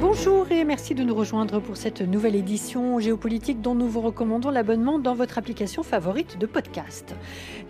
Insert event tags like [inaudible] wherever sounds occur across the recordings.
Bonjour et merci de nous rejoindre pour cette nouvelle édition géopolitique dont nous vous recommandons l'abonnement dans votre application favorite de podcast.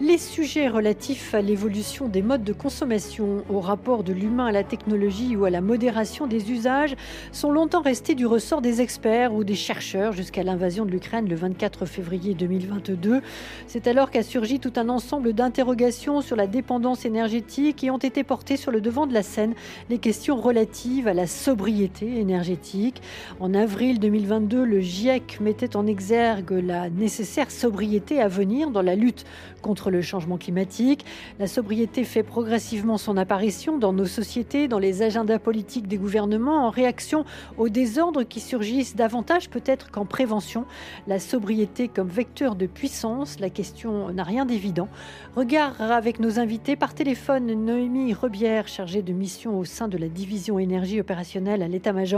Les sujets relatifs à l'évolution des modes de consommation, au rapport de l'humain à la technologie ou à la modération des usages sont longtemps restés du ressort des experts ou des chercheurs jusqu'à l'invasion de l'Ukraine le 24 février 2022. C'est alors qu'a surgi tout un ensemble d'interrogations sur la dépendance énergétique et ont été portées sur le devant de la scène les questions relatives à la sobriété énergétique. En avril 2022, le GIEC mettait en exergue la nécessaire sobriété à venir dans la lutte contre le changement climatique. La sobriété fait progressivement son apparition dans nos sociétés, dans les agendas politiques des gouvernements, en réaction aux désordres qui surgissent davantage peut-être qu'en prévention. La sobriété comme vecteur de puissance, la question n'a rien d'évident. Regard avec nos invités par téléphone, Noémie Rebière, chargée de mission au sein de la division énergie opérationnelle à l'état-major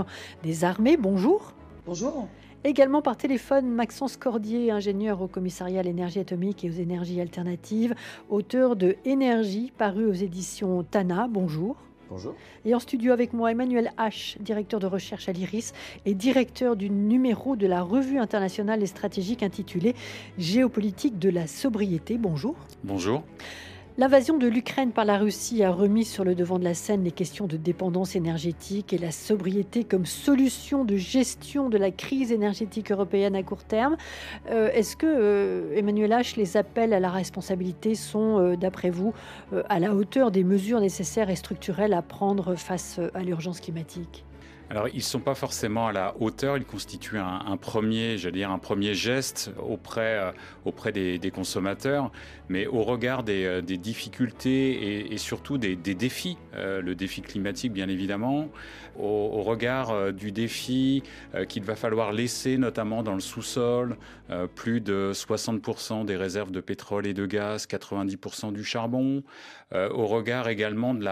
des armées. Bonjour. Bonjour. Également par téléphone, Maxence Cordier, ingénieur au commissariat à l'énergie atomique et aux énergies alternatives, auteur de Énergie, paru aux éditions Tana. Bonjour. Bonjour. Et en studio avec moi, Emmanuel H., directeur de recherche à l'IRIS et directeur du numéro de la revue internationale et stratégique intitulée Géopolitique de la sobriété. Bonjour. Bonjour. L'invasion de l'Ukraine par la Russie a remis sur le devant de la scène les questions de dépendance énergétique et la sobriété comme solution de gestion de la crise énergétique européenne à court terme. Euh, est-ce que, euh, Emmanuel H., les appels à la responsabilité sont, euh, d'après vous, à la hauteur des mesures nécessaires et structurelles à prendre face à l'urgence climatique? Alors, ils ne sont pas forcément à la hauteur, ils constituent un, premier, j'allais dire, un premier geste auprès, auprès des, consommateurs, mais au regard des, euh, difficultés et, surtout des, défis, euh, le défi climatique bien évidemment, au, regard du défi qu'il va falloir laisser notamment dans le sous-sol plus de 60% des réserves de pétrole et de gaz, 90% du charbon, au regard également de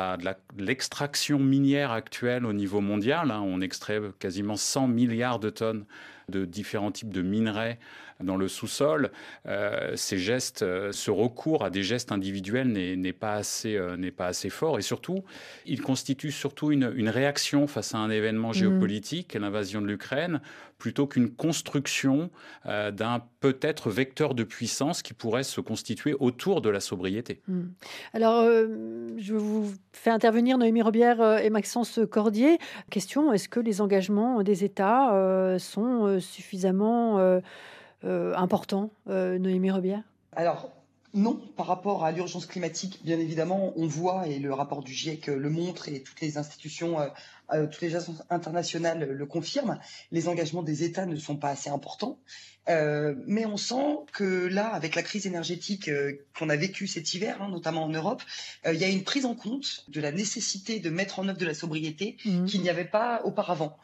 l'extraction minière actuelle au niveau mondial. Hein, on extrait quasiment 100 milliards de tonnes de différents types de minerais dans le sous-sol, euh, ces gestes, euh, ce recours à des gestes individuels n'est pas assez euh, n'est pas assez fort et surtout, il constitue surtout une, une réaction face à un événement mmh. géopolitique, l'invasion de l'Ukraine, plutôt qu'une construction d'un peut-être vecteur de puissance qui pourrait se constituer autour de la sobriété. Mmh. Alors, je vous fais intervenir Noémie Robière et Maxence Cordier. Question est-ce que les engagements des États sont suffisamment important, euh, Noémie Rebière Alors, non, par rapport à l'urgence climatique, bien évidemment, on voit, et le rapport du GIEC le montre, et toutes les institutions euh, euh, toutes les agences internationales le confirment, les engagements des États ne sont pas assez importants. Euh, mais on sent que là, avec la crise énergétique euh, qu'on a vécue cet hiver, hein, notamment en Europe, il y a une prise en compte de la nécessité de mettre en œuvre de la sobriété mmh. qu'il n'y avait pas auparavant.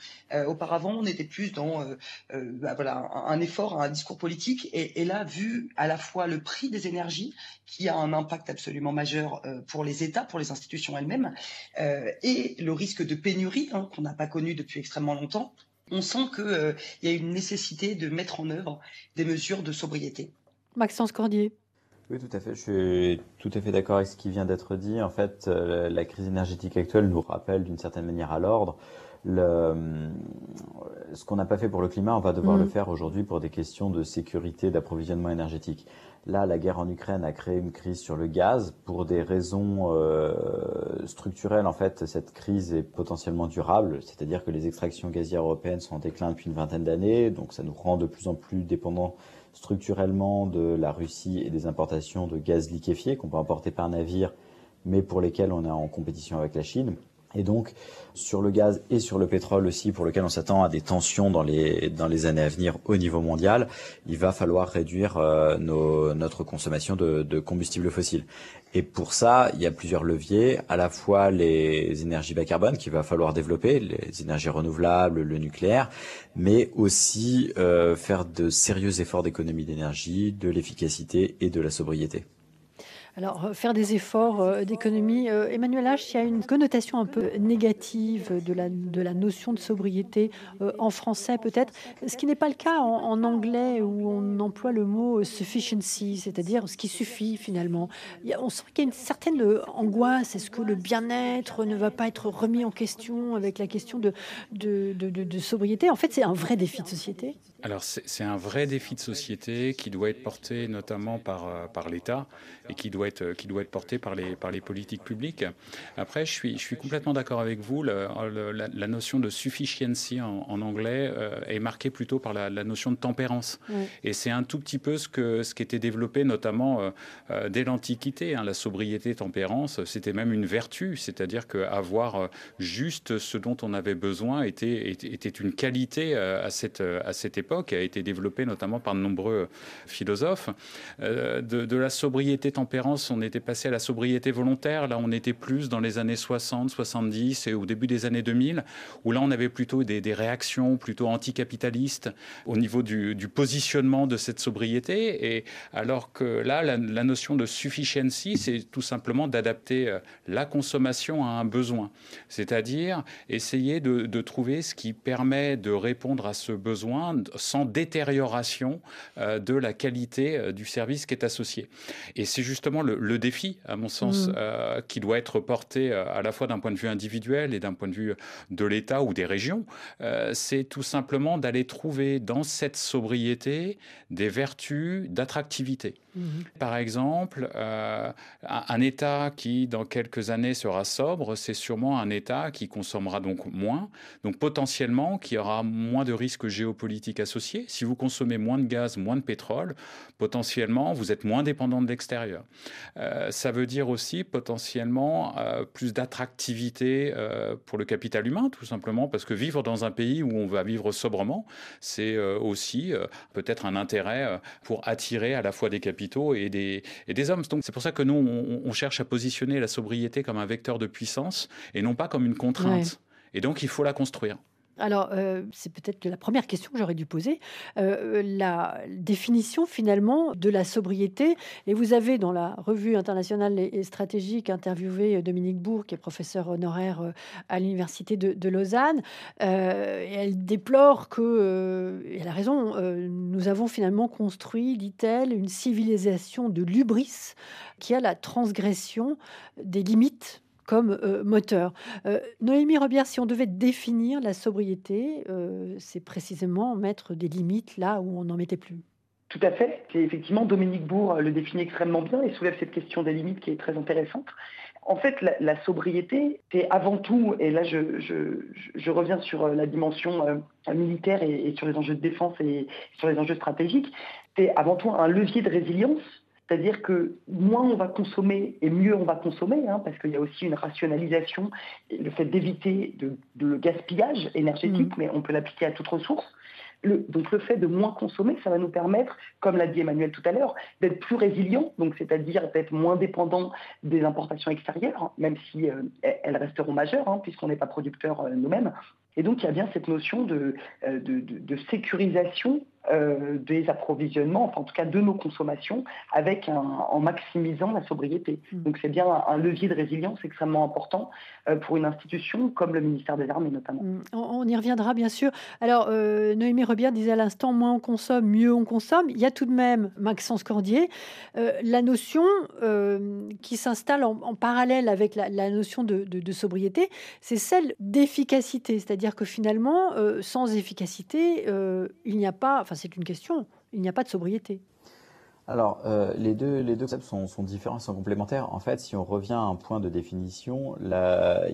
auparavant, on était plus dans bah, voilà un, effort, un discours politique, et, et, là, vu à la fois le prix des énergies, qui a un impact absolument majeur pour les États, pour les institutions elles-mêmes, et le risque de pénurie Hein, qu'on n'a pas connu depuis extrêmement longtemps, on sent qu'il euh, y a une nécessité de mettre en œuvre des mesures de sobriété. Maxence Cordier. Oui, tout à fait. Je suis tout à fait d'accord avec ce qui vient d'être dit. En fait, euh, la crise énergétique actuelle nous rappelle d'une certaine manière à l'ordre. Le, ce qu'on n'a pas fait pour le climat, on va devoir le mm. faire aujourd'hui pour des questions de sécurité d'approvisionnement énergétique. Là, la guerre en Ukraine a créé une crise sur le gaz pour des raisons euh, structurelles. En fait, cette crise est potentiellement durable, c'est-à-dire que les extractions gazières européennes sont en déclin depuis une vingtaine d'années, donc ça nous rend de plus en plus dépendants structurellement de la Russie et des importations de gaz liquéfié qu'on peut importer par navire, mais pour lesquels on est en compétition avec la Chine. Et donc, sur le gaz et sur le pétrole aussi, pour lequel on s'attend à des tensions dans les, dans les années à venir au niveau mondial, il va falloir réduire euh, notre consommation de, de combustibles fossiles. Et pour ça, il y a plusieurs leviers, à la fois les énergies bas carbone qu'il va falloir développer, les énergies renouvelables, le nucléaire, mais aussi euh, faire de sérieux efforts d'économie d'énergie, de l'efficacité et de la sobriété. Alors, faire des efforts d'économie, Emmanuel H, il y a une connotation un peu négative de la, de la notion de sobriété en français peut-être, ce qui n'est pas le cas en, anglais où on emploie le mot sufficiency, c'est-à-dire ce qui suffit finalement. On sent qu'il y a une certaine angoisse. Est-ce que le bien-être ne va pas être remis en question avec la question de, de, de sobriété? En fait, c'est un vrai défi de société. Alors c'est un vrai défi de société qui doit être porté notamment par, euh, par l'État et qui doit, être, qui doit être porté par les, par les politiques publiques. Après, je suis, je suis complètement d'accord avec vous. la, la, notion de sufficiency en, anglais euh, est marquée plutôt par la, notion de tempérance. Et c'est un tout petit peu ce, que, ce qui était développé notamment euh, dès l'Antiquité. Hein. la sobriété, tempérance, c'était même une vertu. C'est-à-dire qu'avoir juste ce dont on avait besoin était, était, était une qualité à cette, à cette époque qui a été développé notamment par de nombreux philosophes. Euh, de, la sobriété tempérance, on était passé à la sobriété volontaire. Là, on était plus dans les années 60, 70 et au début des années 2000, où là, on avait plutôt des, réactions plutôt anticapitalistes au niveau du, positionnement de cette sobriété. Et alors que là, la, notion de sufficiency, c'est tout simplement d'adapter euh, la consommation à un besoin. C'est-à-dire essayer de, de trouver ce qui permet de répondre à ce besoin sans détérioration euh, de la qualité euh, du service qui est associé. Et c'est justement le, défi, à mon sens, mm. euh, qui doit être porté à la fois d'un point de vue individuel et d'un point de vue de l'État ou des régions. c'est tout simplement d'aller trouver dans cette sobriété des vertus d'attractivité. Mhm. Par exemple, euh, un État qui, dans quelques années, sera sobre, c'est sûrement un État qui consommera donc moins, donc potentiellement qui aura moins de risques géopolitiques Si vous consommez moins de gaz, moins de pétrole, potentiellement, vous êtes moins dépendant de l'extérieur. Euh, ça veut dire aussi potentiellement euh, plus d'attractivité pour le capital humain, tout simplement, parce que vivre dans un pays où on va vivre sobrement, c'est aussi peut-être un intérêt pour attirer à la fois des capitaux et des, et des hommes. Donc c'est pour ça que nous, on, cherche à positionner la sobriété comme un vecteur de puissance et non pas comme une contrainte. Et donc il faut la construire. Alors, euh, c'est peut-être la première question que j'aurais dû poser. Euh, la définition finalement de la sobriété. Et vous avez dans la revue internationale et stratégique interviewé Dominique Bourg, qui est professeur honoraire euh, à l'université de, Lausanne. et elle déplore que, et elle a raison, nous avons finalement construit, dit-elle, une civilisation de l'ubris qui a la transgression des limites comme euh, moteur. Euh, Noémie Rebière, si on devait définir la sobriété, euh, c'est précisément mettre des limites là où on n'en mettait plus. Tout à fait. C'est effectivement Dominique Bourg le définit extrêmement bien et soulève cette question des limites qui est très intéressante. En fait, la, sobriété, c'est avant tout, et là je, reviens sur la dimension militaire et, sur les enjeux de défense et sur les enjeux stratégiques, c'est avant tout un levier de résilience c'est-à-dire que moins on va consommer et mieux on va consommer, hein, parce qu'il y a aussi une rationalisation, le fait d'éviter de, le gaspillage énergétique, mmh. mais on peut l'appliquer à toute ressource. donc le fait de moins consommer, ça va nous permettre, comme l'a dit Emmanuel tout à l'heure, d'être plus résilient, donc c'est-à-dire d'être moins dépendant des importations extérieures, même si euh, elles resteront majeures, hein, puisqu'on n'est pas producteur euh, nous-mêmes. Et donc il y a bien cette notion de, euh, de, de sécurisation euh, des approvisionnements, enfin en tout cas de nos consommations, avec en maximisant la sobriété. Mm. Donc c'est bien un, levier de résilience extrêmement important euh, pour une institution comme le ministère des Armées notamment. Mm. On, y reviendra bien sûr. Alors euh, Noémie Rebière disait à l'instant, moins on consomme, mieux on consomme. Il y a tout de même, Maxence Cordier, la notion qui s'installe en, parallèle avec la, notion de, de sobriété, c'est celle d'efficacité. C'est-à-dire que finalement, sans efficacité, il n'y a pas... Enfin, c'est une question. Il n'y a pas de sobriété. Alors, euh, les, deux, concepts sont, différents, sont complémentaires. En fait, si on revient à un point de définition, il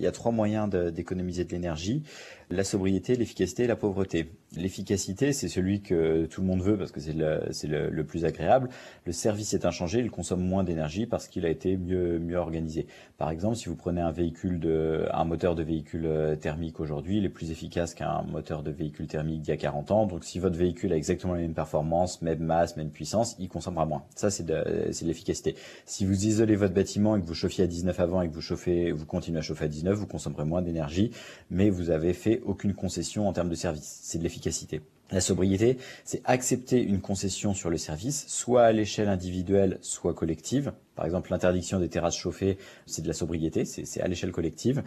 y a trois moyens d'économiser de l'énergie la sobriété, l'efficacité et la pauvreté. L'efficacité, c'est celui que tout le monde veut parce que c'est le, le, plus agréable. Le service est inchangé, il consomme moins d'énergie parce qu'il a été mieux, mieux organisé. Par exemple, si vous prenez un véhicule de, un moteur de véhicule euh, thermique aujourd'hui, il est plus efficace qu'un moteur de véhicule thermique d'il y a 40 ans. Donc, si votre véhicule a exactement les mêmes performances, même masse, même puissance, il consommera moins. Ça, c'est de, de l'efficacité. Si vous isolez votre bâtiment et que vous chauffiez à 19 avant et que vous chauffez, vous continuez à chauffer à 19, vous consommerez moins d'énergie, mais vous avez fait aucune concession en termes de service. C'est de l'efficacité. La sobriété, c'est accepter une concession sur le service, soit à l'échelle individuelle, soit collective, Par exemple, l'interdiction des terrasses chauffées, c'est de la sobriété, c'est à l'échelle collective,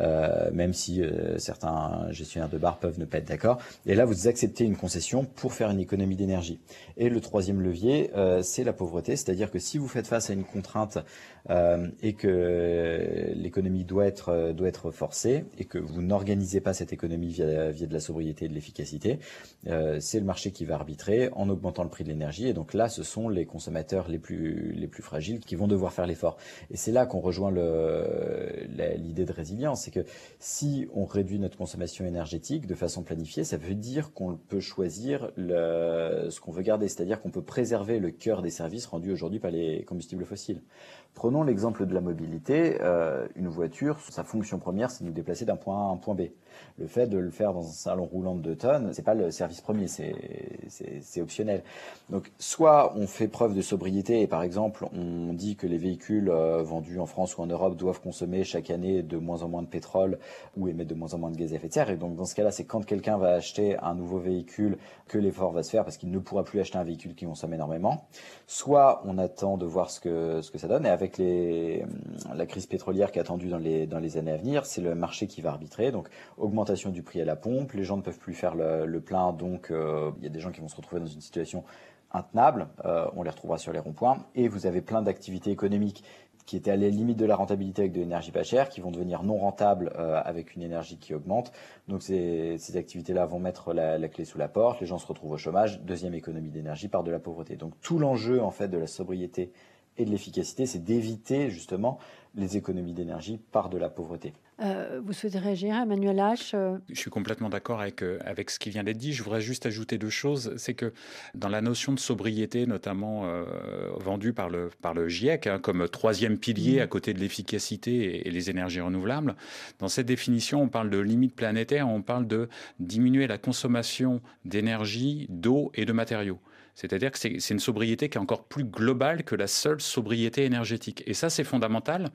euh, même si euh, certains gestionnaires de bars peuvent ne pas être d'accord. Et là, vous acceptez une concession pour faire une économie d'énergie. Et le troisième levier, euh, c'est la pauvreté, c'est-à-dire que si vous faites face à une contrainte et que l'économie doit être doit être forcée et que vous n'organisez pas cette économie via, via de la sobriété et de l'efficacité, c'est le marché qui va arbitrer en augmentant le prix de l'énergie. Et donc là, ce sont les consommateurs les plus les plus fragiles qui vont devoir faire l'effort. Et c'est là qu'on rejoint l'idée de résilience, c'est que si on réduit notre consommation énergétique de façon planifiée, ça veut dire qu'on peut choisir ce qu'on veut garder, c'est-à-dire qu'on peut préserver le cœur des services rendus aujourd'hui par les combustibles fossiles. Prenons l'exemple de la mobilité. Euh, une voiture, sa fonction première, c'est de nous déplacer d'un point A à un point B. Le fait de le faire dans un salon roulant de 2 tonnes, c'est pas le service premier, c'est optionnel. Donc, soit on fait preuve de sobriété et par exemple, on dit que les véhicules euh, vendus en France ou en Europe doivent consommer chaque année de moins en moins de pétrole ou émettre de moins en moins de gaz à effet de serre. Et donc, dans ce cas-là, c'est quand quelqu'un va acheter un nouveau véhicule que l'effort va se faire parce qu'il ne pourra plus acheter un véhicule qui consomme énormément. Soit on attend de voir ce que, ce que ça donne et avec la crise pétrolière qui est attendue dans les, dans les années à venir, c'est le marché qui va arbitrer. Donc, augmentation du prix à la pompe, les gens ne peuvent plus faire le, plein, donc euh, il y a des gens qui vont se retrouver dans une situation intenable, euh, on les retrouvera sur les ronds-points, et vous avez plein d'activités économiques qui étaient à la limite de la rentabilité avec de l'énergie pas chère, qui vont devenir non rentables euh, avec une énergie qui augmente. Donc ces, ces activités-là vont mettre la, clé sous la porte, les gens se retrouvent au chômage, deuxième économie d'énergie par de la pauvreté. Donc tout l'enjeu en fait de la sobriété et de l'efficacité, c'est d'éviter justement les économies d'énergie par de la pauvreté. Euh, vous souhaitez réagir, Emmanuel H euh Je suis complètement d'accord avec, euh, avec ce qui vient d'être dit. Je voudrais juste ajouter deux choses. C'est que dans la notion de sobriété, notamment vendue par le, par le GIEC hein, comme troisième pilier mmh. à côté de l'efficacité et, les énergies renouvelables, dans cette définition, on parle de limite planétaire, on parle de diminuer la consommation d'énergie, d'eau et de matériaux. C'est-à-dire que c'est une sobriété qui est encore plus globale que la seule sobriété énergétique. Et ça, c'est fondamental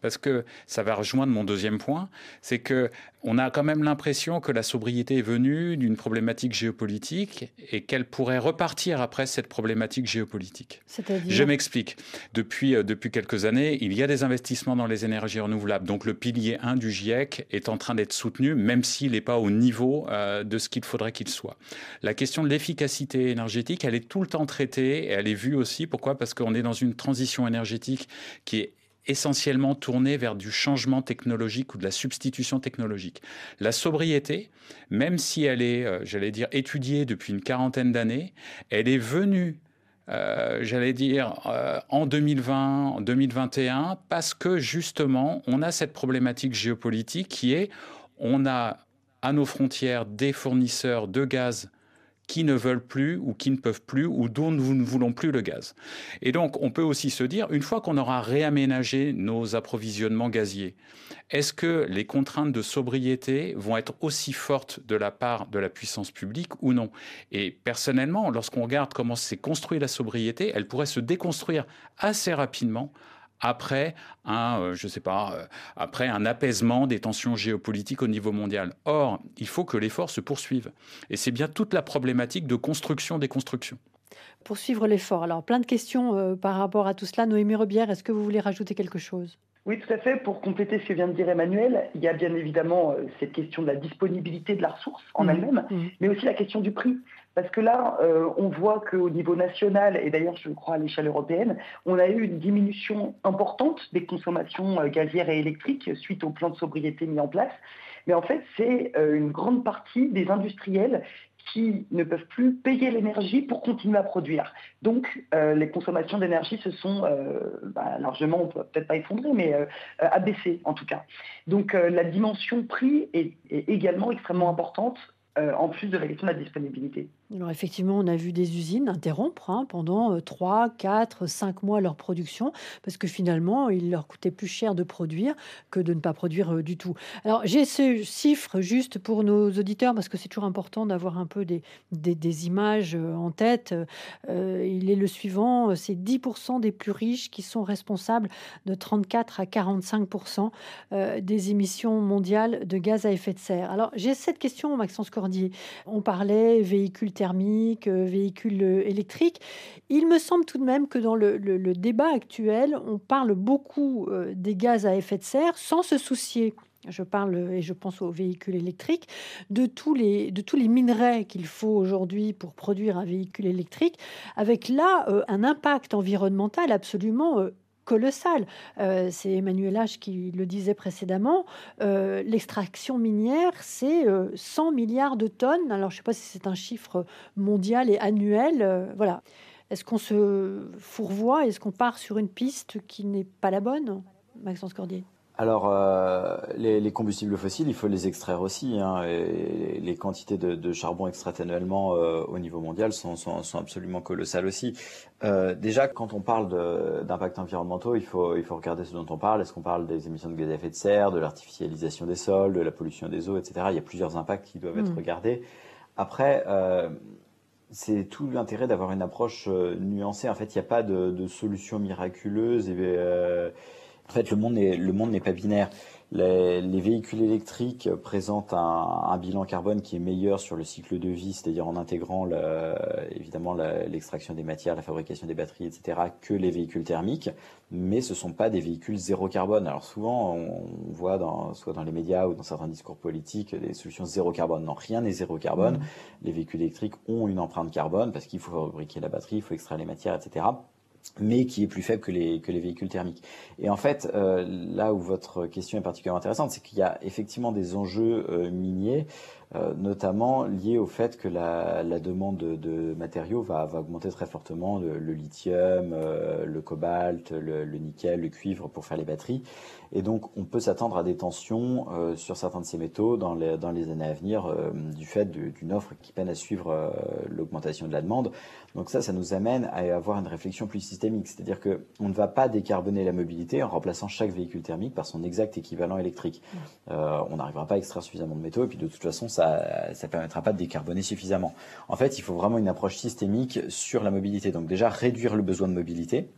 parce que ça va rejoindre mon deuxième point, c'est que on a quand même l'impression que la sobriété est venue d'une problématique géopolitique et qu'elle pourrait repartir après cette problématique géopolitique. Je m'explique. Depuis, euh, depuis quelques années, il y a des investissements dans les énergies renouvelables. Donc le pilier 1 du GIEC est en train d'être soutenu, même s'il n'est pas au niveau euh, de ce qu'il faudrait qu'il soit. La question de l'efficacité énergétique, elle tout le temps traitée et elle est vue aussi. Pourquoi? Parce qu'on est dans une transition énergétique qui est essentiellement tournée vers du changement technologique ou de la substitution technologique. La sobriété, même si elle est, euh, j'allais dire, étudiée depuis une quarantaine d'années, elle est venue euh, j'allais dire, euh, en 2020, en 2021, parce que justement, on a cette problématique géopolitique qui est, on a à nos frontières des fournisseurs de gaz qui ne veulent plus ou qui ne peuvent plus ou dont nous ne voulons plus le gaz. Et donc, on peut aussi se dire, une fois qu'on aura réaménagé nos approvisionnements gaziers, est-ce que les contraintes de sobriété vont être aussi fortes de la part de la puissance publique ou non? Et personnellement, lorsqu'on regarde comment s'est construite la sobriété, elle pourrait se déconstruire assez rapidement après un, euh, je sais pas, euh, après un apaisement des tensions géopolitiques au niveau mondial. Or, il faut que l'effort se poursuive. Et c'est bien toute la problématique de construction des constructions. Poursuivre l'effort. Alors, plein de questions euh, par rapport à tout cela. Noémie Rebière, est-ce que vous voulez rajouter quelque chose? Oui, tout à fait. Pour compléter ce que vient de dire Emmanuel, il y a bien évidemment cette question de la disponibilité de la ressource en mmh. elle-même, mmh. mais aussi la question du prix. Parce que là, euh, on voit qu'au niveau national, et d'ailleurs je crois à l'échelle européenne, on a eu une diminution importante des consommations euh, gazières et électriques suite au plan de sobriété mis en place. Mais en fait, c'est euh, une grande partie des industriels qui ne peuvent plus payer l'énergie pour continuer à produire. Donc, les consommations d'énergie se sont bah, largement, peut-être pas effondrer, mais abaissées en tout cas. Donc, la dimension prix est également extrêmement importante en plus de la question de la disponibilité. Alors effectivement, on a vu des usines interrompre hein, pendant 3, 4, 5 mois leur production parce que finalement, il leur coûtait plus cher de produire que de ne pas produire euh, du tout. Alors j'ai ce chiffre juste pour nos auditeurs parce que c'est toujours important d'avoir un peu des, des, images euh, en tête. Euh, il est le suivant, c'est 10% des plus riches qui sont responsables de 34 à 45% des émissions mondiales de gaz à effet de serre. Alors j'ai cette question, Maxence Cordier. On parlait véhicules thermiques, véhicules électriques. Il me semble tout de même que dans le, débat actuel, on parle beaucoup des gaz à effet de serre sans se soucier je parle et je pense aux véhicules électriques, de tous les, minerais qu'il faut aujourd'hui pour produire un véhicule électrique, avec là euh, un impact environnemental absolument euh, colossal. Euh, c'est Emmanuel H qui le disait précédemment. L'extraction minière, c'est 100 milliards de tonnes. Alors, je ne sais pas si c'est un chiffre mondial et annuel. voilà. Est-ce qu'on se fourvoie? Est-ce qu'on part sur une piste qui n'est pas la bonne Maxence Cordier? Alors, euh, les, combustibles fossiles, il faut les extraire aussi. Hein, et les quantités de, charbon extraites annuellement euh, au niveau mondial sont, absolument colossales aussi. Euh, déjà, quand on parle d'impacts environnementaux, il faut, il faut regarder ce dont on parle. Est-ce qu'on parle des émissions de gaz à effet de serre, de l'artificialisation des sols, de la pollution des eaux, etc. Il y a plusieurs impacts qui doivent être hmm. regardés. Après, c'est tout l'intérêt d'avoir une approche nuancée. En fait, il n'y a pas de, de solution miraculeuse et en fait, le monde n'est le monde n'est pas binaire. Les, les, véhicules électriques présentent un, un, bilan carbone qui est meilleur sur le cycle de vie, c'est-à-dire en intégrant le, évidemment l'extraction des matières, la fabrication des batteries, etc., que les véhicules thermiques. Mais ce sont pas des véhicules zéro carbone. Alors souvent, on, voit dans, soit dans les médias ou dans certains discours politiques des solutions zéro carbone. Non, rien n'est zéro carbone. Mmh. Les véhicules électriques ont une empreinte carbone parce qu'il faut fabriquer la batterie, il faut extraire les matières, etc mais qui est plus faible que les, que les véhicules thermiques. Et en fait, euh, là où votre question est particulièrement intéressante, c'est qu'il y a effectivement des enjeux euh, miniers notamment lié au fait que la, la demande de, de, matériaux va, va, augmenter très fortement, le, le lithium, euh, le cobalt, le, le, nickel, le cuivre pour faire les batteries. Et donc on peut s'attendre à des tensions euh, sur certains de ces métaux dans les, dans les années à venir du fait d'une offre qui peine à suivre l'augmentation de la demande. Donc ça, ça nous amène à avoir une réflexion plus systémique, c'est-à-dire que on ne va pas décarboner la mobilité en remplaçant chaque véhicule thermique par son exact équivalent électrique. on n'arrivera pas à extraire suffisamment de métaux et puis de toute façon ça ne permettra pas de décarboner suffisamment. En fait, il faut vraiment une approche systémique sur la mobilité. Donc déjà, réduire le besoin de mobilité,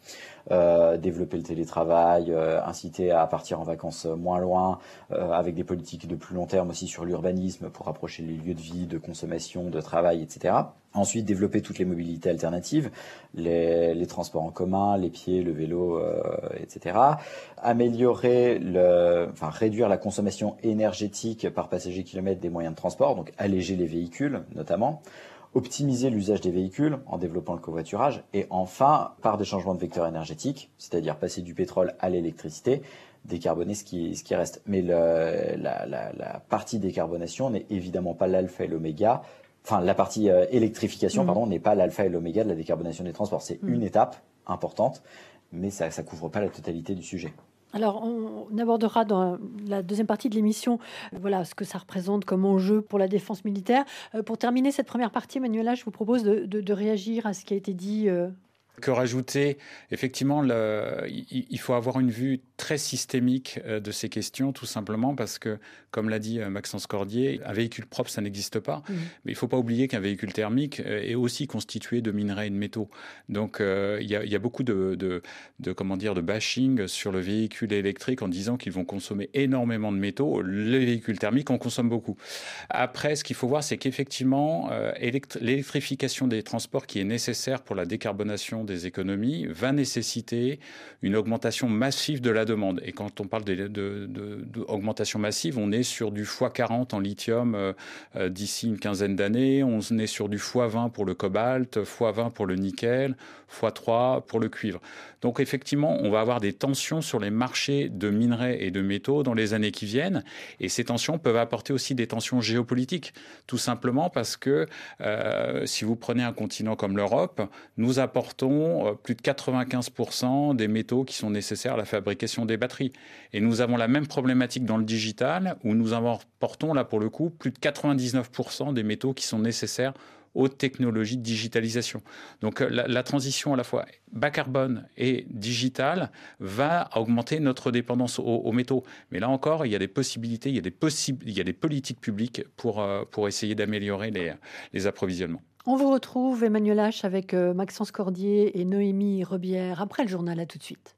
développer le télétravail, euh, inciter à partir en vacances moins loin, euh, avec des politiques de plus long terme aussi sur l'urbanisme pour rapprocher les lieux de vie, de consommation, de travail, etc. Ensuite, développer toutes les mobilités alternatives, les, les transports en commun, les pieds, le vélo, euh, etc. Améliorer, le, enfin réduire la consommation énergétique par passager kilomètre des moyens de transport, donc alléger les véhicules notamment optimiser l'usage des véhicules en développant le covoiturage, et enfin, par des changements de vecteurs énergétiques, c'est-à-dire passer du pétrole à l'électricité, décarboner ce qui, ce qui reste. Mais le, la, la, la, partie décarbonation n'est évidemment pas l'alpha et l'oméga. Enfin, la partie euh, électrification, mmh. pardon, n'est pas l'alpha et l'oméga de la décarbonation des transports. C'est mmh. une étape importante, mais ça ne couvre pas la totalité du sujet. Alors, on abordera dans la deuxième partie de l'émission voilà, ce que ça représente comme enjeu pour la défense militaire. Euh, pour terminer cette première partie, Manuela, je vous propose de, réagir à ce qui a été dit euh, que rajouter Effectivement, il faut avoir une vue très systémique euh, de ces questions, tout simplement parce que, comme l'a dit euh, Maxence Cordier, un véhicule propre, ça n'existe pas. Mmh. Mais il ne faut pas oublier qu'un véhicule thermique euh, est aussi constitué de minerais et de métaux. Donc, il y, a, il y, a, beaucoup de, de, de, comment dire, de bashing sur le véhicule électrique en disant qu'ils vont consommer énormément de métaux. Les véhicules thermiques en consomment beaucoup. Après, ce qu'il faut voir, c'est qu'effectivement, l'électrification des transports qui est nécessaire pour la décarbonation des économies va nécessiter une augmentation massive de la Et quand on parle d'augmentation massive, on est sur du x40 en lithium euh, euh, d'ici une quinzaine d'années, on est sur du x20 pour le cobalt, x20 pour le nickel, x3 pour le cuivre. Donc effectivement, on va avoir des tensions sur les marchés de minerais et de métaux dans les années qui viennent. Et ces tensions peuvent apporter aussi des tensions géopolitiques, tout simplement parce que euh, si vous prenez un continent comme l'Europe, nous apportons plus de 95% des métaux qui sont nécessaires à la fabrication des batteries. Et nous avons la même problématique dans le digital, où nous apportons là pour le coup plus de 99% des métaux qui sont nécessaires aux technologies de digitalisation. Donc euh, la, transition à la fois bas carbone et digitale va augmenter notre dépendance aux, métaux. Mais là encore, il y a des possibilités, il y a des, il y a des politiques publiques pour, euh, pour essayer d'améliorer les, les approvisionnements. On vous retrouve, Emmanuel H, avec euh, Maxence Cordier et Noémie Rebière après le journal. À tout de suite.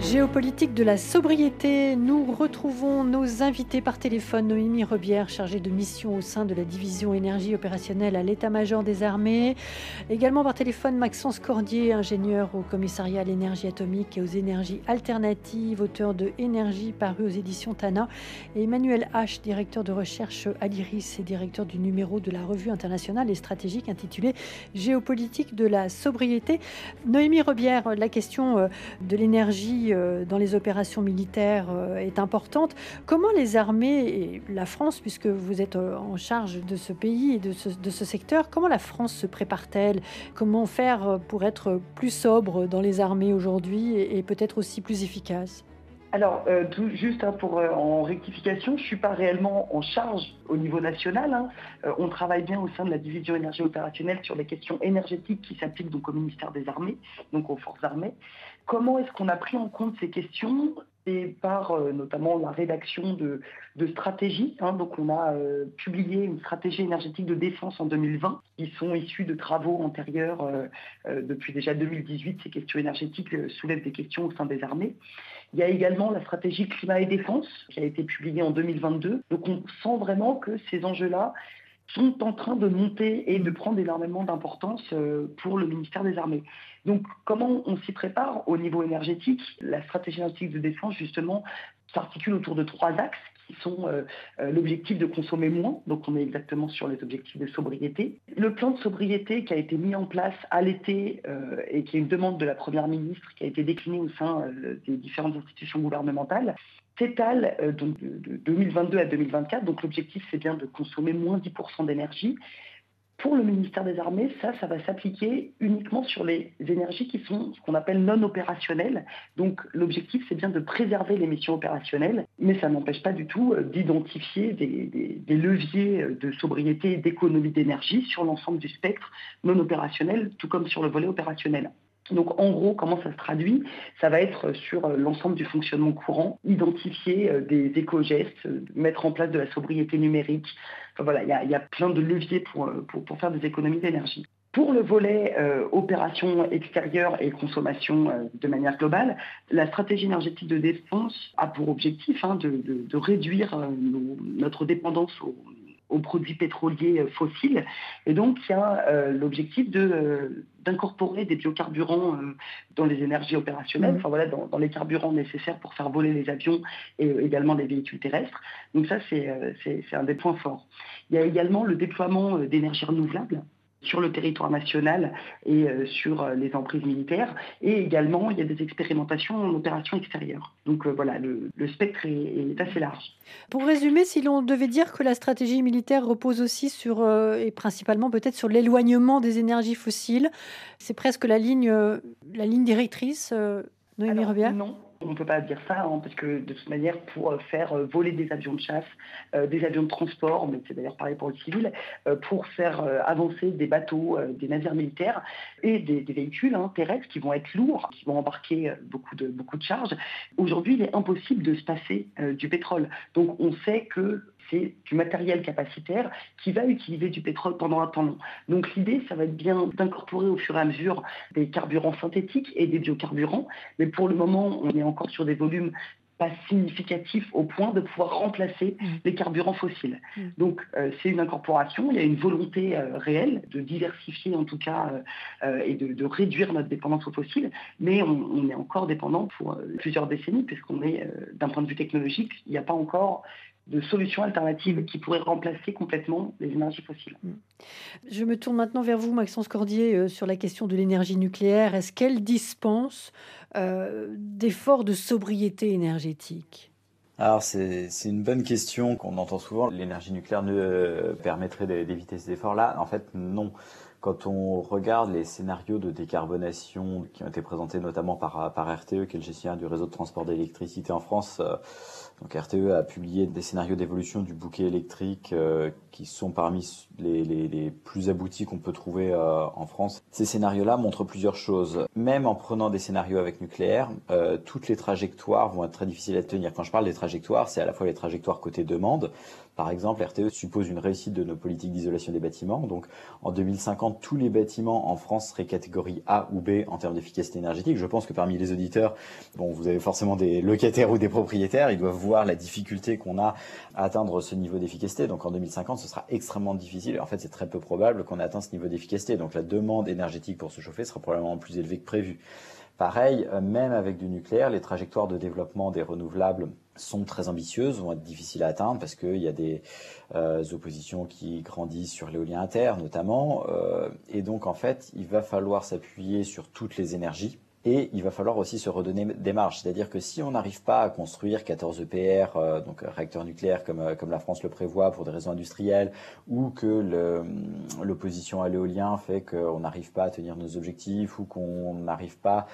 Géopolitique de la sobriété, nous retrouvons nos invités par téléphone. Noémie Rebière, chargée de mission au sein de la division énergie opérationnelle à l'état-major des armées. Également par téléphone, Maxence Cordier, ingénieur au commissariat à l'énergie atomique et aux énergies alternatives, auteur de Énergie paru aux éditions Tana. Et Emmanuel H, directeur de recherche à l'IRIS et directeur du numéro de la revue internationale et stratégique intitulée Géopolitique de la sobriété. Noémie Rebière, la question euh, de l'énergie euh, dans les opérations militaires euh, est importante. Comment les armées et la France, puisque vous êtes euh, en charge de ce pays et de ce, secteur, comment la France se prépare-t-elle? Comment faire pour être plus sobre dans les armées aujourd'hui et, peut-être aussi plus efficace? Alors, juste hein, pour en rectification, je suis pas réellement en charge au niveau national. Hein. On travaille bien au sein de la division énergie opérationnelle sur les questions énergétiques qui s'appliquent donc au ministère des Armées, donc aux forces armées. Comment est-ce qu'on a pris en compte ces questions et par euh, notamment la rédaction de, stratégies. Hein. donc on a euh, publié une stratégie énergétique de défense en 2020 qui sont issues de travaux antérieurs euh, depuis déjà 2018. Ces questions énergétiques soulèvent des questions au sein des armées. Il y a également la stratégie climat et défense qui a été publiée en 2022. Donc on sent vraiment que ces enjeux-là sont en train de monter et de prendre énormément d'importance euh, pour le ministère des Armées. Donc comment on s'y prépare au niveau énergétique? La stratégie énergétique de défense, justement, s'articule autour de trois axes qui sont euh, euh, l'objectif de consommer moins, donc on est exactement sur les objectifs de sobriété. Le plan de sobriété qui a été mis en place à l'été et qui est une demande de la Première ministre qui a été déclinée au sein des différentes institutions gouvernementales, s'étale euh, de, 2022 à 2024. Donc l'objectif, c'est bien de consommer moins 10% d'énergie. Pour le ministère des Armées, ça, ça va s'appliquer uniquement sur les énergies qui sont ce qu'on appelle non opérationnelles. Donc l'objectif, c'est bien de préserver les missions opérationnelles, mais ça n'empêche pas du tout euh, d'identifier des, des, leviers de sobriété et d'économie d'énergie sur l'ensemble du spectre non opérationnel, tout comme sur le volet opérationnel. Donc en gros, comment ça se traduit? Ça va être sur euh, l'ensemble du fonctionnement courant, identifier euh, des éco-gestes, euh, mettre en place de la sobriété numérique. Voilà, il y, a plein de leviers pour, pour, faire des économies d'énergie. Pour le volet opération extérieure et consommation de manière globale, la stratégie énergétique de défense a pour objectif hein, de, de, réduire notre dépendance aux aux produits pétroliers euh, fossiles. Et donc, il y a euh, l'objectif euh, d'incorporer des biocarburants dans les énergies opérationnelles, mmh. enfin voilà, dans, les carburants nécessaires pour faire voler les avions et également les véhicules terrestres. Donc ça, c'est un des points forts. Il y a également le déploiement d'énergie renouvelable sur le territoire national et euh, sur euh, les emprises militaires. Et également, il y a des expérimentations en opération extérieure. Donc euh, voilà, le, spectre est, assez large. Pour résumer, si l'on devait dire que la stratégie militaire repose aussi sur, et principalement peut-être sur l'éloignement des énergies fossiles, c'est presque la ligne, la ligne directrice, Noémie Alors, Non, on ne peut pas dire ça, hein, parce que de toute manière, pour euh, faire euh, voler des avions de chasse, euh, des avions de transport, mais c'est d'ailleurs pareil pour le civil, pour faire avancer des bateaux, des navires militaires et des, véhicules hein, terrestres qui vont être lourds, qui vont embarquer beaucoup de, beaucoup de charges, aujourd'hui, il est impossible de se passer du pétrole. Donc on sait que c'est du matériel capacitaire qui va utiliser du pétrole pendant un temps long. Donc l'idée, ça va être bien d'incorporer au fur et à mesure des carburants synthétiques et des biocarburants, mais pour le moment, on est encore sur des volumes pas significatifs au point de pouvoir remplacer mmh. les carburants fossiles. Mmh. Donc euh, c'est une incorporation, il y a une volonté euh, réelle de diversifier en tout cas euh, et de, réduire notre dépendance aux fossiles, mais on, on est encore dépendant pour plusieurs décennies puisqu'on est d'un point de vue technologique, il n'y a pas encore de solutions alternatives qui pourraient remplacer complètement les énergies fossiles. Mm. Je me tourne maintenant vers vous, Maxence Cordier, euh, sur la question de l'énergie nucléaire. Est-ce qu'elle dispense euh, d'efforts de sobriété énergétique? Alors c'est une bonne question qu'on entend souvent. L'énergie nucléaire ne euh, permettrait d'éviter ces efforts-là? En fait, non. Quand on regarde les scénarios de décarbonation qui ont été présentés notamment par, par RTE, qui est le gestionnaire du réseau de transport d'électricité en France, donc RTE a publié des scénarios d'évolution du bouquet électrique euh, qui sont parmi les, plus aboutis qu'on peut trouver euh, en France. Ces scénarios-là montrent plusieurs choses. Même en prenant des scénarios avec nucléaire, euh, toutes les trajectoires vont être très difficiles à tenir. Quand je parle des trajectoires, c'est à la fois les trajectoires côté demande, Par exemple, RTE suppose une réussite de nos politiques d'isolation des bâtiments. Donc, en 2050, tous les bâtiments en France seraient catégorie A ou B en termes d'efficacité énergétique. Je pense que parmi les auditeurs, bon, vous avez forcément des locataires ou des propriétaires. Ils doivent voir la difficulté qu'on a à atteindre ce niveau d'efficacité. Donc, en 2050, ce sera extrêmement difficile. En fait, c'est très peu probable qu'on ait atteint ce niveau d'efficacité. Donc, la demande énergétique pour se chauffer sera probablement plus élevée que prévu. Pareil, euh, même avec du nucléaire, les trajectoires de développement des renouvelables sont très ambitieuses, vont être difficiles à atteindre parce qu'il y a des euh, oppositions qui grandissent sur l'éolien à terre notamment. Euh, et donc en fait, il va falloir s'appuyer sur toutes les énergies et il va falloir aussi se redonner des marges. C'est-à-dire que si on n'arrive pas à construire 14 EPR, euh, donc réacteurs nucléaires comme, euh, comme la France le prévoit pour des raisons industrielles, ou que l'opposition à l'éolien fait qu'on n'arrive pas à tenir nos objectifs, ou qu'on n'arrive pas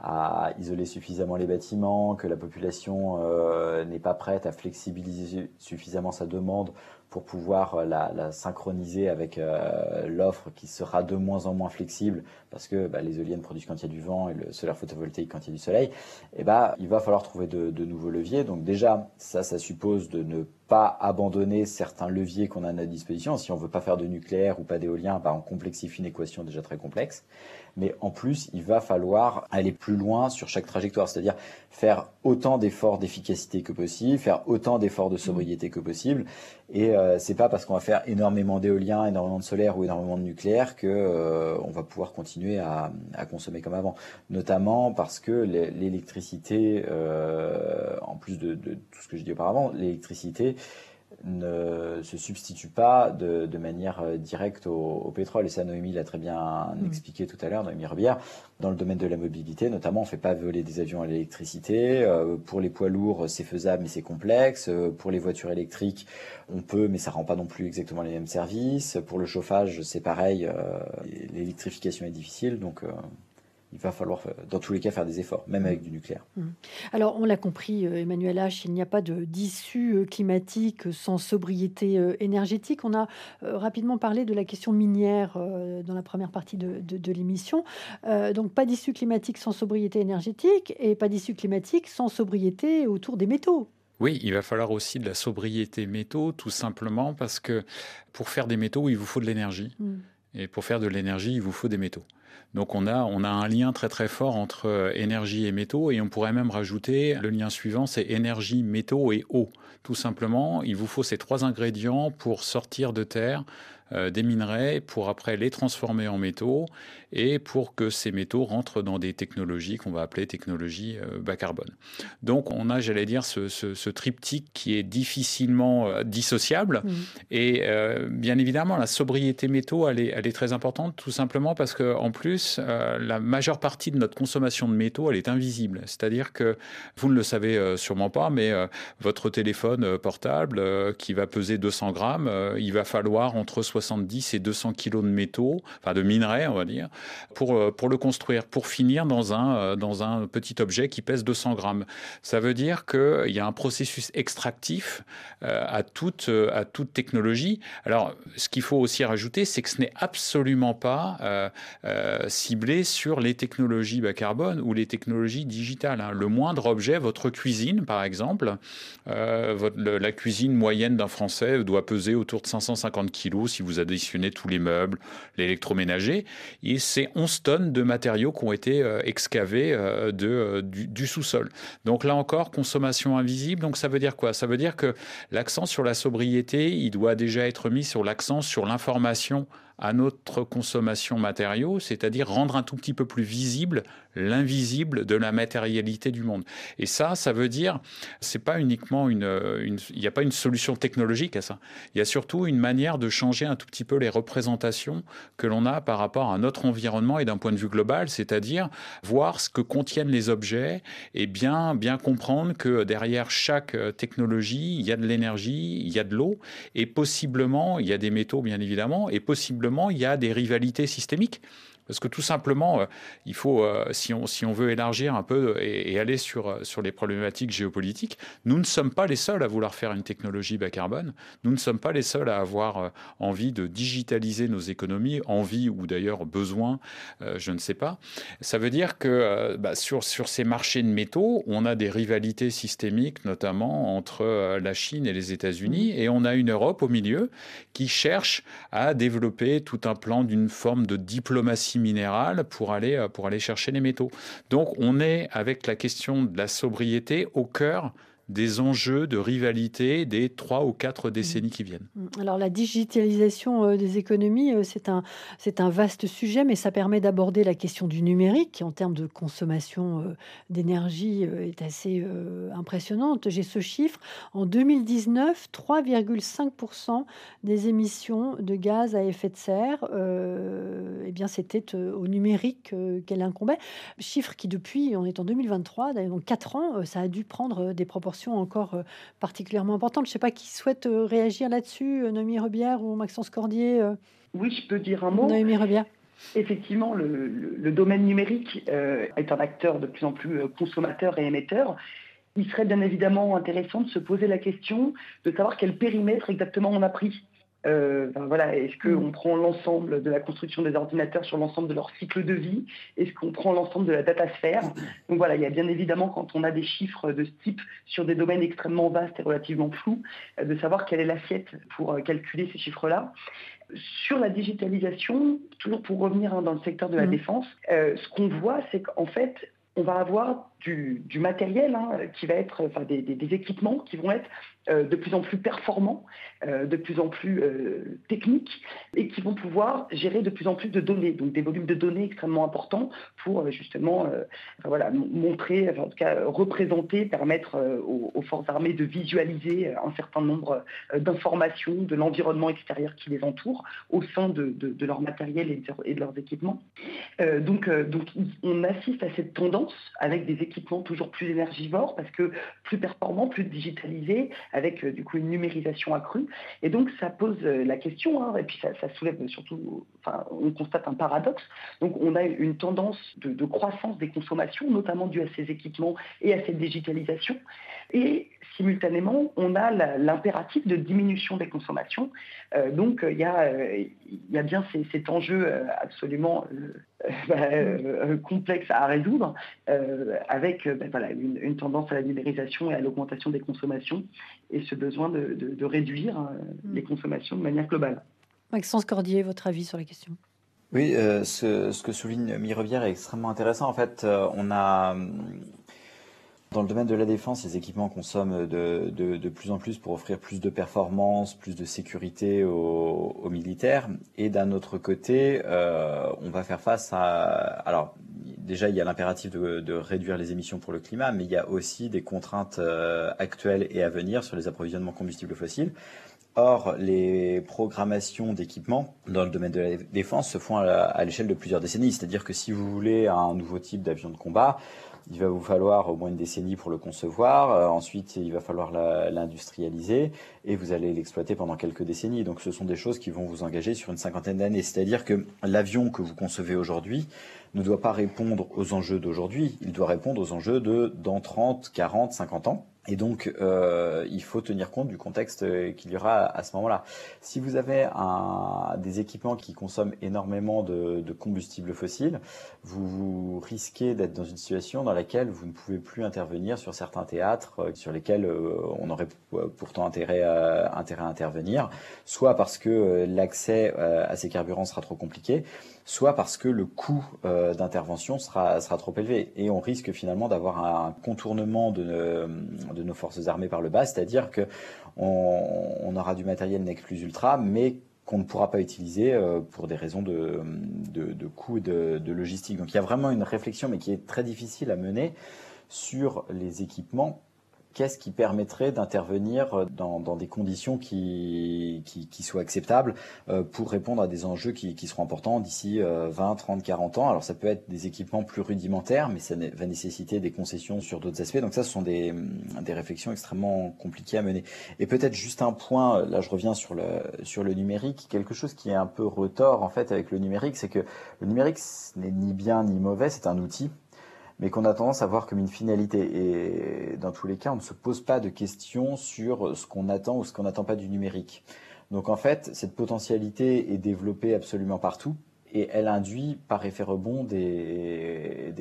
à isoler suffisamment les bâtiments, que la population euh, n'est pas prête à flexibiliser suffisamment sa demande pour pouvoir euh, la, synchroniser avec euh, l'offre qui sera de moins en moins flexible parce que bah, les éoliennes produisent quand il y a du vent et le solaire photovoltaïque quand il y a du soleil, et eh bah, il va falloir trouver de, nouveaux leviers. Donc déjà, ça, ça suppose de ne pas abandonner certains leviers qu'on a à notre disposition. Si on veut pas faire de nucléaire ou pas d'éolien, bah, on complexifie une équation déjà très complexe mais en plus, il va falloir aller plus loin sur chaque trajectoire, c'est-à-dire faire autant d'efforts d'efficacité que possible, faire autant d'efforts de sobriété que possible. Et euh, c'est pas parce qu'on va faire énormément d'éolien, énormément de solaire ou énormément de nucléaire que euh, on va pouvoir continuer à, consommer comme avant. Notamment parce que l'électricité, euh, en plus de, de, tout ce que j'ai dit auparavant, l'électricité ne se substitue pas de, de manière euh, directe au, au, pétrole. Et ça, Noémie l'a très bien mm. expliqué tout à l'heure, Noémie Rebière. Dans le domaine de la mobilité, notamment, on ne fait pas voler des avions à l'électricité. Euh, pour les poids lourds, c'est faisable, mais c'est complexe. Euh, pour les voitures électriques, on peut, mais ça rend pas non plus exactement les mêmes services. Pour le chauffage, c'est pareil. L'électrification est difficile, donc il va falloir, euh, dans tous les cas, faire des efforts, même avec du nucléaire. Mmh. Alors, on l'a compris, euh, Emmanuel H., il n'y a pas d'issue euh, climatique sans sobriété énergétique. On a rapidement parlé de la question minière dans la première partie de, de, l'émission. donc, pas d'issue climatique sans sobriété énergétique et pas d'issue climatique sans sobriété autour des métaux. Oui, il va falloir aussi de la sobriété métaux, tout simplement parce que pour faire des métaux, il vous faut de l'énergie. Mmh. Et pour faire de l'énergie, il vous faut des métaux. Donc on a, a un lien très très fort entre euh, énergie et métaux et on pourrait même rajouter le lien suivant, c'est énergie, métaux et eau. Tout simplement, il vous faut ces trois ingrédients pour sortir de terre des minerais pour après les transformer en métaux et pour que ces métaux rentrent dans des technologies qu'on va appeler technologies euh, bas carbone. Donc on a, j'allais dire, ce, triptyque qui est difficilement euh, dissociable mmh. et bien évidemment la sobriété métaux, elle est, elle est très importante tout simplement parce que en plus la majeure partie de notre consommation de métaux, elle est invisible. C'est-à-dire que vous ne le savez sûrement pas, mais votre téléphone portable qui va peser 200 grammes, il va falloir entre 60 70 et 200 kilos de métaux, enfin de minerais, on va dire, pour, euh, pour le construire, pour finir dans un, euh, dans un petit objet qui pèse 200 grammes. Ça veut dire qu'il y a un processus extractif euh, à, toute, à toute technologie. Alors, ce qu'il faut aussi rajouter, c'est que ce n'est absolument pas ciblé sur les technologies bas carbone ou les technologies digitales. Hein. Le moindre objet, votre cuisine, par exemple, la cuisine moyenne d'un Français doit peser autour de 550 kilos si vous vous additionnez tous les meubles, l'électroménager, et c'est 11 tonnes de matériaux qui ont été euh, excavés euh, de, euh, du, sous-sol. Donc là encore, consommation invisible. Donc ça veut dire quoi? Ça veut dire que l'accent sur la sobriété, il doit déjà être mis sur l'accent sur l'information à notre consommation matériaux, c'est-à-dire rendre un tout petit peu plus visible l'invisible de la matérialité du monde. Et ça, ça veut dire, c'est pas uniquement une, il n'y a pas une solution technologique à ça. Il y a surtout une manière de changer un tout petit peu les représentations que l'on a par rapport à notre environnement et d'un point de vue global, c'est-à-dire voir ce que contiennent les objets et bien, bien comprendre que derrière chaque euh, technologie, il y a de l'énergie, il y a de l'eau et possiblement, il y a des métaux bien évidemment, et possiblement il y a des rivalités systémiques. Parce que tout simplement, euh, il faut, euh, si, on, si on veut élargir un peu et, aller sur, euh, sur les problématiques géopolitiques, nous ne sommes pas les seuls à vouloir faire une technologie bas carbone. Nous ne sommes pas les seuls à avoir envie de digitaliser nos économies, envie ou d'ailleurs besoin, je ne sais pas. Ça veut dire que bah, sur, sur ces marchés de métaux, on a des rivalités systémiques, notamment entre la Chine et les États-Unis, mmh. et on a une Europe au milieu qui cherche à développer tout un plan d'une forme de diplomatie aller, euh, pour aller chercher les métaux. Donc on est avec la question de la sobriété au cœur des enjeux de rivalité des trois ou quatre décennies qui viennent. Mm. Alors la digitalisation euh, des économies, euh, c'est un, c'est un vaste sujet, mais ça permet d'aborder la question du numérique qui en termes de consommation euh, d'énergie est assez impressionnante. J'ai ce chiffre. En 2019, 3,5% des émissions de gaz à effet de serre, eh bien c'était au numérique qu'elle incombait. Chiffre qui depuis, on est en 2023, donc 4 ans, ça a dû prendre des proportions encore euh, particulièrement importante. Je ne sais pas qui souhaite euh, réagir là-dessus, euh, Noémie Rebière ou Maxence Cordier. Oui, je peux dire un mot. Noémie Rebière. Effectivement, le, domaine numérique est un acteur de plus en plus consommateur et émetteur. Il serait bien évidemment intéressant de se poser la question de savoir quel périmètre exactement on a pris. Euh, voilà, est-ce qu'on mm. prend l'ensemble de la construction des ordinateurs sur l'ensemble de leur cycle de vie? Est-ce qu'on prend l'ensemble de la datasphère Donc voilà, il y a bien évidemment quand on a des chiffres de ce type sur des domaines extrêmement vastes et relativement flous, euh, de savoir quelle est l'assiette pour euh, calculer ces chiffres-là. Sur la digitalisation, toujours pour revenir hein, dans le secteur de la mm. défense, ce qu'on voit, c'est qu'en fait, on va avoir du, matériel hein, qui va être, enfin des, équipements qui vont être euh, de plus en plus performants, euh, de plus en plus euh, techniques et qui vont pouvoir gérer de plus en plus de données, donc des volumes de données extrêmement importants pour justement voilà, montrer, en tout cas représenter, permettre aux, forces armées de visualiser un certain nombre d'informations de l'environnement extérieur qui les entoure au sein de, leur matériel et de, leurs équipements. donc, donc on assiste à cette tendance avec des équipements toujours plus énergivores parce que plus performants, plus digitalisés, avec euh, du coup une numérisation accrue. Et donc ça pose euh, la question, hein, et puis ça, soulève surtout, enfin, on constate un paradoxe. Donc on a une tendance de, croissance des consommations, notamment due à ces équipements et à cette digitalisation. Et simultanément, on a l'impératif de diminution des consommations. Euh, donc il y, a, bien cet enjeu absolument [laughs] complexe à résoudre, avec bah, voilà, une, une, tendance à la numérisation et à l'augmentation des consommations et ce besoin de, réduire euh, mm. les consommations de manière globale. Maxence Cordier, votre avis sur la question? Oui, euh, ce, que souligne Mirevière est extrêmement intéressant. En fait, euh, on a dans le domaine de la défense, les équipements consomment de, de, plus en plus pour offrir plus de performance, plus de sécurité aux, militaires. Et d'un autre côté, on va faire face à... Alors, déjà, il y a l'impératif de, réduire les émissions pour le climat, mais il y a aussi des contraintes euh, actuelles et à venir sur les approvisionnements combustibles fossiles. Or, les programmations d'équipements dans le domaine de la défense se font à l'échelle de plusieurs décennies. C'est-à-dire que si vous voulez un nouveau type d'avion de combat, il va vous falloir au moins une décennie pour le concevoir. Euh, ensuite, il va falloir l'industrialiser et vous allez l'exploiter pendant quelques décennies. Donc, ce sont des choses qui vont vous engager sur une cinquantaine d'années. C'est-à-dire que l'avion que vous concevez aujourd'hui ne doit pas répondre aux enjeux d'aujourd'hui. Il doit répondre aux enjeux de dans 30, 40, 50 ans. Et donc, euh, il faut tenir compte du contexte qu'il y aura à ce moment-là. Si vous avez des équipements qui consomment énormément de, combustibles fossiles, vous, risquez d'être dans une situation dans laquelle vous ne pouvez plus intervenir sur certains théâtres euh, sur lesquels euh, on aurait pourtant intérêt à, intervenir, soit parce que l'accès à ces carburants sera trop compliqué, soit parce que le coût euh, d'intervention sera, sera trop élevé. Et on risque finalement d'avoir un contournement de, de, nos forces armées par le bas, c'est-à-dire qu'on on aura du matériel NEC plus ultra, mais qu'on ne pourra pas utiliser euh, pour des raisons de, de, de coût et de, de logistique. Donc il y a vraiment une réflexion, mais qui est très difficile à mener sur les équipements qu'est-ce qui permettrait d'intervenir dans, des conditions qui, qui, soient acceptables euh, pour répondre à des enjeux qui, seront importants d'ici 20, 30, 40 ans? Alors ça peut être des équipements plus rudimentaires, mais ça va nécessiter des concessions sur d'autres aspects. Donc ça, ce sont des, des réflexions extrêmement compliquées à mener. Et peut-être juste un point, là je reviens sur le, sur le numérique, quelque chose qui est un peu retort en fait avec le numérique, c'est que le numérique n'est ni bien ni mauvais, c'est un outil mais qu'on a tendance à voir comme une finalité. Et dans tous les cas, on ne se pose pas de questions sur ce qu'on attend ou ce qu'on n'attend pas du numérique. Donc en fait, cette potentialité est développée absolument partout et elle induit par effet rebond des,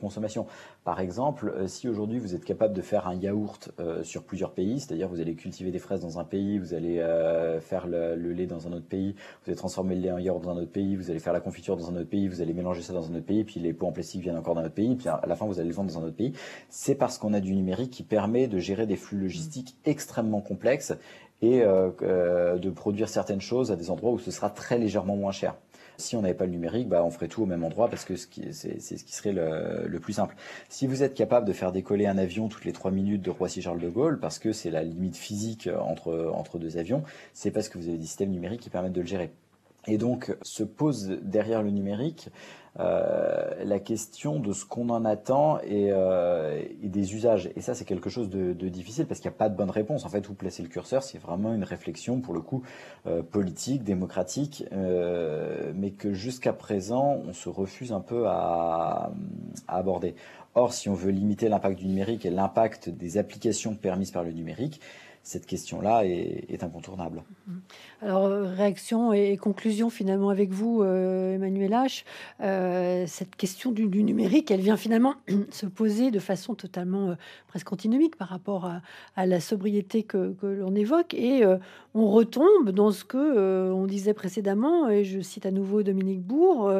consommations. Par exemple, euh, si aujourd'hui vous êtes capable de faire un yaourt euh, sur plusieurs pays, c'est-à-dire vous allez cultiver des fraises dans un pays, vous allez euh, faire le, lait dans un autre pays, vous allez transformer le lait en yaourt dans un autre pays, vous allez faire la confiture dans un autre pays, vous allez mélanger ça dans un autre pays, puis les pots en plastique viennent encore d'un autre pays, puis à la fin vous allez le vendre dans un autre pays, c'est parce qu'on a du numérique qui permet de gérer des flux logistiques extrêmement complexes et de produire certaines choses à des endroits où ce sera très légèrement moins cher. Si on n'avait pas le numérique, bah, on ferait tout au même endroit parce que c'est ce qui serait le, plus simple. Si vous êtes capable de faire décoller un avion toutes les trois minutes de Roissy-Charles de Gaulle, parce que c'est la limite physique entre, entre deux avions, c'est parce que vous avez des systèmes numériques qui permettent de le gérer. Et donc se pose derrière le numérique la question de ce qu'on en attend et, euh, et, des usages. Et ça, c'est quelque chose de, difficile parce qu'il n'y a pas de bonne réponse. En fait, où placer le curseur, c'est vraiment une réflexion, pour le coup, euh, politique, démocratique, euh, mais que jusqu'à présent, on se refuse un peu à aborder. Or, si on veut limiter l'impact du numérique et l'impact des applications permises par le numérique, cette question-là est, est, incontournable. Alors, réaction et conclusion finalement avec vous, euh, Emmanuel H. Euh, cette question du, numérique, elle vient finalement [clears throat] se poser de façon totalement euh, presque antinomique par rapport à, la sobriété que, l'on évoque. Et on retombe dans ce que on disait précédemment, et je cite à nouveau Dominique Bourg,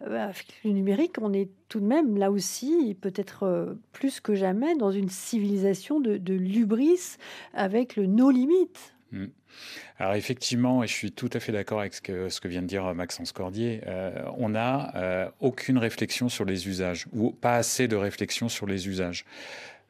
avec le numérique, on est tout de même là aussi, peut-être plus que jamais, dans une civilisation de, de lubris avec le no limite. Mm. Alors effectivement, et je suis tout à fait d'accord avec ce que, vient de dire Maxence Cordier, euh, on n'a euh, aucune réflexion sur les usages, ou pas assez de réflexion sur les usages.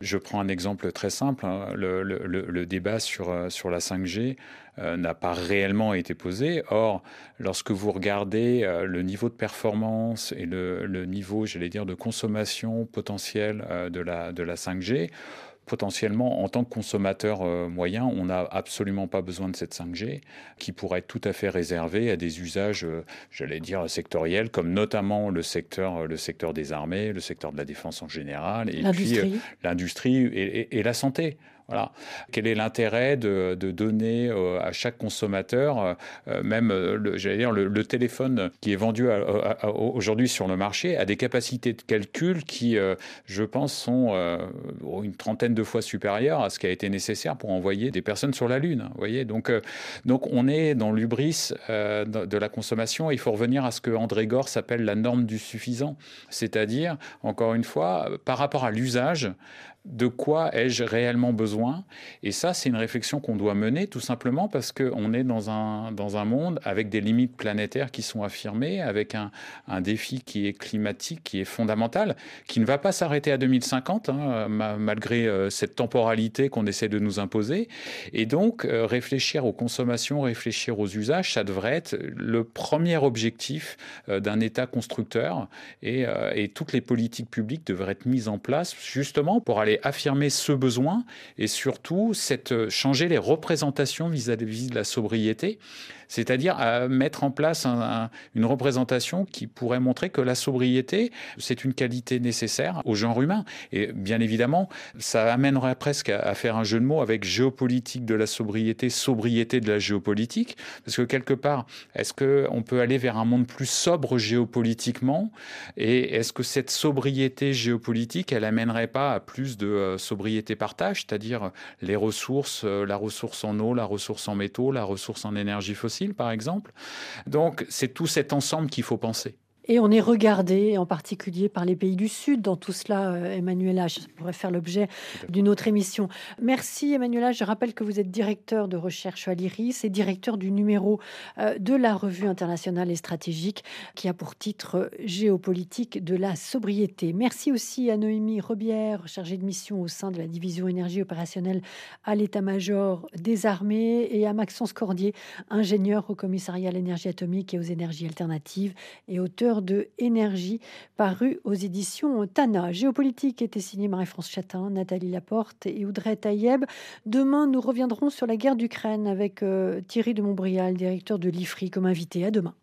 Je prends un exemple très simple. Hein. Le, débat sur, euh, sur la 5G n'a pas réellement été posé. Or, lorsque vous regardez le niveau de performance et le, niveau, j'allais dire, de consommation potentielle de, la, de la 5G, potentiellement, en tant que consommateur euh, moyen, on n'a absolument pas besoin de cette 5G, qui pourrait être tout à fait réservée à des usages, euh, j'allais dire, sectoriels, comme notamment le secteur, le secteur des armées, le secteur de la défense en général, et puis euh, l'industrie et, la santé. Voilà. Quel est l'intérêt de, donner euh, à chaque consommateur, euh, euh, même, j'allais dire, le, téléphone qui est vendu aujourd'hui sur le marché a des capacités de calcul qui, je pense, sont une trentaine de fois supérieures à ce qui a été nécessaire pour envoyer des personnes sur la Lune. donc, donc, on est dans l'ubris de la consommation. il faut revenir à ce que André Gore s'appelle la norme du suffisant. C'est-à-dire, encore une fois, par rapport à l'usage, de quoi ai-je réellement besoin? Et ça, c'est une réflexion qu'on doit mener tout simplement parce qu'on est dans un, dans un monde avec des limites planétaires qui sont affirmées, avec un, défi qui est climatique, qui est fondamental, qui ne va pas s'arrêter à 2050, hein, malgré euh, cette temporalité qu'on essaie de nous imposer. Et donc, euh, réfléchir aux consommations, réfléchir aux usages, ça devrait être le premier objectif euh, d'un État constructeur. Et, et toutes les politiques publiques devraient être mises en place justement pour aller affirmer ce besoin et surtout cette, changer les représentations vis-à-vis de la sobriété c'est-à-dire à mettre en place une représentation qui pourrait montrer que la sobriété, c'est une qualité nécessaire au genre humain. Et bien évidemment, ça amènerait presque à, faire un jeu de mots avec géopolitique de la sobriété, sobriété de la géopolitique, parce que quelque part, est-ce qu'on peut aller vers un monde plus sobre géopolitiquement? Et est-ce que cette sobriété géopolitique, elle amènerait pas à plus de euh, sobriété partage, c'est-à-dire les ressources, euh, la ressource en eau, la ressource en métaux, la ressource en énergie fossile? Par exemple. Donc c'est tout cet ensemble qu'il faut penser. Et on est regardé en particulier par les pays du Sud. Dans tout cela, euh, Emmanuel H. pourrait faire l'objet d'une autre émission. Merci Emmanuel H. Je rappelle que vous êtes directeur de recherche à l'IRIS et directeur du numéro euh, de la revue internationale et stratégique qui a pour titre Géopolitique de la sobriété. Merci aussi à Noémie Robière, chargée de mission au sein de la division énergie opérationnelle à l'état-major des armées, et à Maxence Cordier, ingénieur au commissariat à l'énergie atomique et aux énergies alternatives et auteur de Énergie, paru aux éditions Tana. Géopolitique était signé Marie-France Chatin, Nathalie Laporte et Audrey Taïeb. Demain, nous reviendrons sur la guerre d'Ukraine avec euh, Thierry de Montbrial, directeur de l'IFRI, comme invité. À demain.